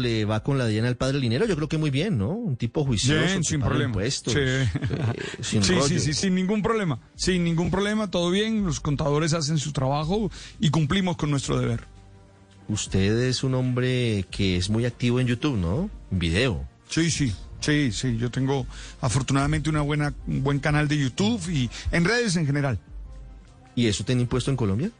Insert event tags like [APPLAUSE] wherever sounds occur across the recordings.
le va con la Diana al padre Linero? Yo creo que muy bien, ¿no? Un tipo juicioso. Bien, sin problema. Impuestos, Sí. eh, sin [LAUGHS] Sí, sí, sin ningún problema. Sin ningún problema, todo bien. Los contadores hacen su trabajo y cumplimos con nuestro deber. Usted es un hombre que es muy activo en YouTube, ¿no? En video. Sí, sí. Sí, sí, yo tengo afortunadamente una buena, un buen canal de YouTube y en redes en general. ¿Y eso tiene impuesto en Colombia?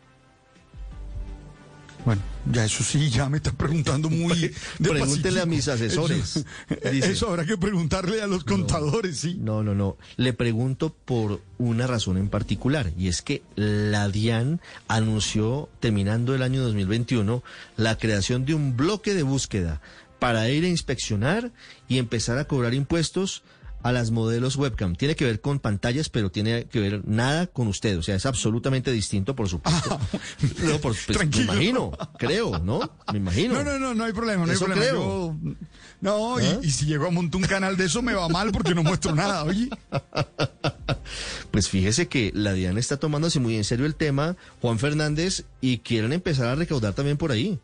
Bueno, ya eso sí, ya me está preguntando [LAUGHS] muy... de Pregúntele a mis asesores, Eso, dice. [LAUGHS] eso habrá que preguntarle a los contadores, sí. No, no, no. Le pregunto por una razón en particular, y es que la DIAN anunció, terminando el año 2021, la creación de un bloque de búsqueda para ir a inspeccionar y empezar a cobrar impuestos a las modelos webcam. Tiene que ver con pantallas, pero tiene que ver nada con usted. O sea, es absolutamente distinto, por supuesto. [LAUGHS] no, por, pues, me imagino, creo, ¿no? Me imagino. No, no, no, no hay problema, no hay Eso problema. creo. Yo- no, y- ¿Ah? y, si llego a montar un canal de eso me va mal porque no muestro nada, oye. [LAUGHS] Pues fíjese que la DIAN está tomándose muy en serio el tema, Juan Fernández, y quieren empezar a recaudar también por ahí.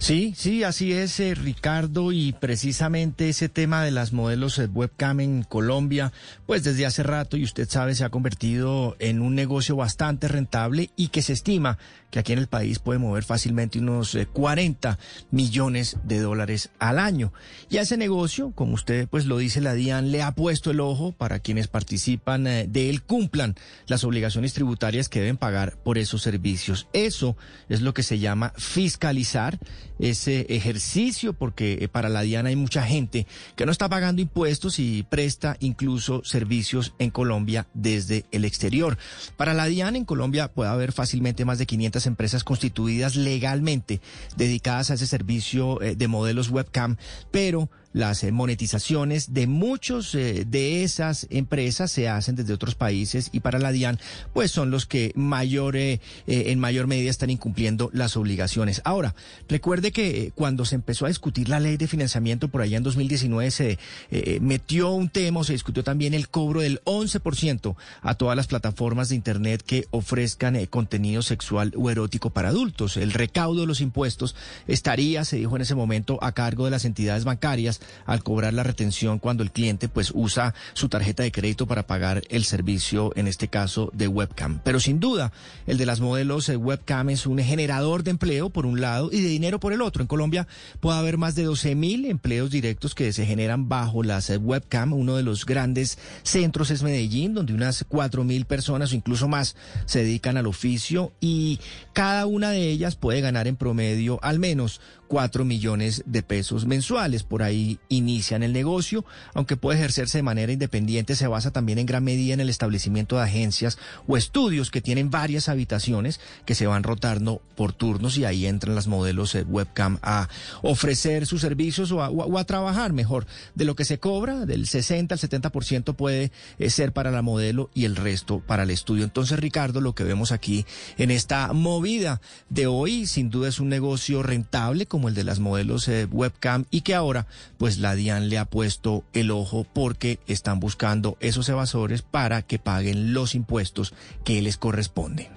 Sí, sí, así es, eh, Ricardo, y precisamente ese tema de las modelos eh, webcam en Colombia, pues desde hace rato, y usted sabe, se ha convertido en un negocio bastante rentable y que se estima que aquí en el país puede mover fácilmente unos eh, 40 millones de dólares al año. Y a ese negocio, como usted pues lo dice la DIAN, le ha puesto el ojo para quienes participan eh, de él cumplan las obligaciones tributarias que deben pagar por esos servicios. Eso es lo que se llama fiscalizar ese ejercicio, porque eh, para la DIAN hay mucha gente que no está pagando impuestos y presta incluso servicios en Colombia desde el exterior. Para la DIAN en Colombia puede haber fácilmente más de 500 empresas constituidas legalmente dedicadas a ese servicio eh, de modelos webcam, pero las eh, monetizaciones de muchos eh, de esas empresas se hacen desde otros países y para la DIAN pues son los que mayor eh, en mayor medida están incumpliendo las obligaciones. Ahora, recuerde que cuando se empezó a discutir la ley de financiamiento por allá en 2019 se metió un tema se discutió también el cobro del 11% a todas las plataformas de internet que ofrezcan contenido sexual o erótico para adultos. El recaudo de los impuestos estaría, se dijo en ese momento, a cargo de las entidades bancarias al cobrar la retención cuando el cliente pues usa su tarjeta de crédito para pagar el servicio, en este caso de webcam. Pero sin duda, el de las modelos eh, webcam es un generador de empleo por un lado y de dinero por el otro. En Colombia puede haber más de 12 mil empleos directos que se generan bajo las eh, webcam. Uno de los grandes centros es Medellín, donde unas 4 mil personas o incluso más se dedican al oficio y cada una de ellas puede ganar en promedio al menos 4 millones de pesos mensuales. Por ahí inician el negocio, aunque puede ejercerse de manera independiente, se basa también en gran medida en el establecimiento de agencias o estudios que tienen varias habitaciones que se van rotando por turnos y ahí entran las modelos eh, webcam a ofrecer sus servicios o a, o a- trabajar mejor. De lo que se cobra, del 60 al 70% puede eh, ser para la modelo y el resto para el estudio. Entonces, Ricardo, lo que vemos aquí en esta movida de hoy, sin duda es un negocio rentable como el de las modelos eh, webcam y que ahora pues la DIAN le ha puesto el ojo porque están buscando esos evasores para que paguen los impuestos que les corresponden.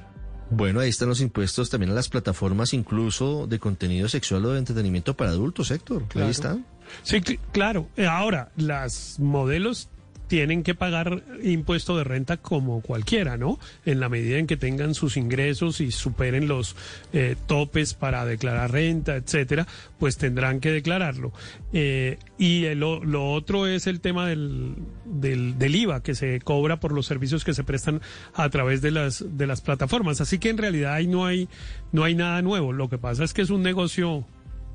Bueno, ahí están los impuestos también a las plataformas, incluso de contenido sexual o de entretenimiento para adultos, Héctor. Claro. Ahí está. Sí, cl- claro. Ahora, las modelos tienen que pagar impuesto de renta como cualquiera, ¿no? En la medida en que tengan sus ingresos y superen los eh, topes para declarar renta, etcétera, pues tendrán que declararlo. Eh, y lo otro es el tema del, del, del IVA que se cobra por los servicios que se prestan a través de las, de las plataformas. Así que en realidad ahí no hay, no hay nada nuevo. Lo que pasa es que es un negocio,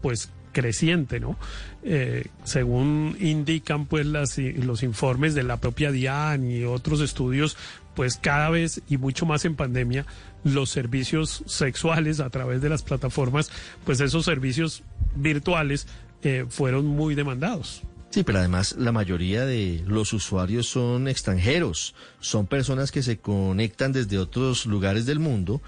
pues creciente, ¿no? Eh, según indican pues las, los informes de la propia DIAN y otros estudios, pues cada vez y mucho más en pandemia, los servicios sexuales a través de las plataformas, pues esos servicios virtuales eh, fueron muy demandados. Sí, pero además la mayoría de los usuarios son extranjeros, son personas que se conectan desde otros lugares del mundo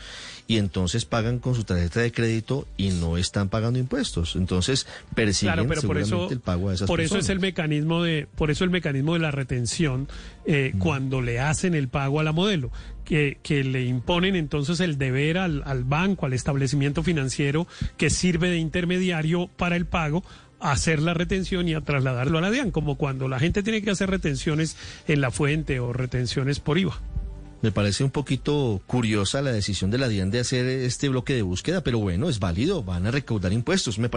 y entonces pagan con su tarjeta de crédito y no están pagando impuestos. Entonces persiguen Claro, pero por eso, el pago a esas por eso es el mecanismo de, por eso el mecanismo de la retención eh, cuando le hacen el pago a la modelo, que, le imponen entonces el deber al, al banco, al establecimiento financiero que sirve de intermediario para el pago hacer la retención y a trasladarlo a la DIAN, como cuando la gente tiene que hacer retenciones en la fuente o retenciones por IVA. Me parece un poquito curiosa la decisión de la DIAN de hacer este bloque de búsqueda, pero bueno, es válido, van a recaudar impuestos. Me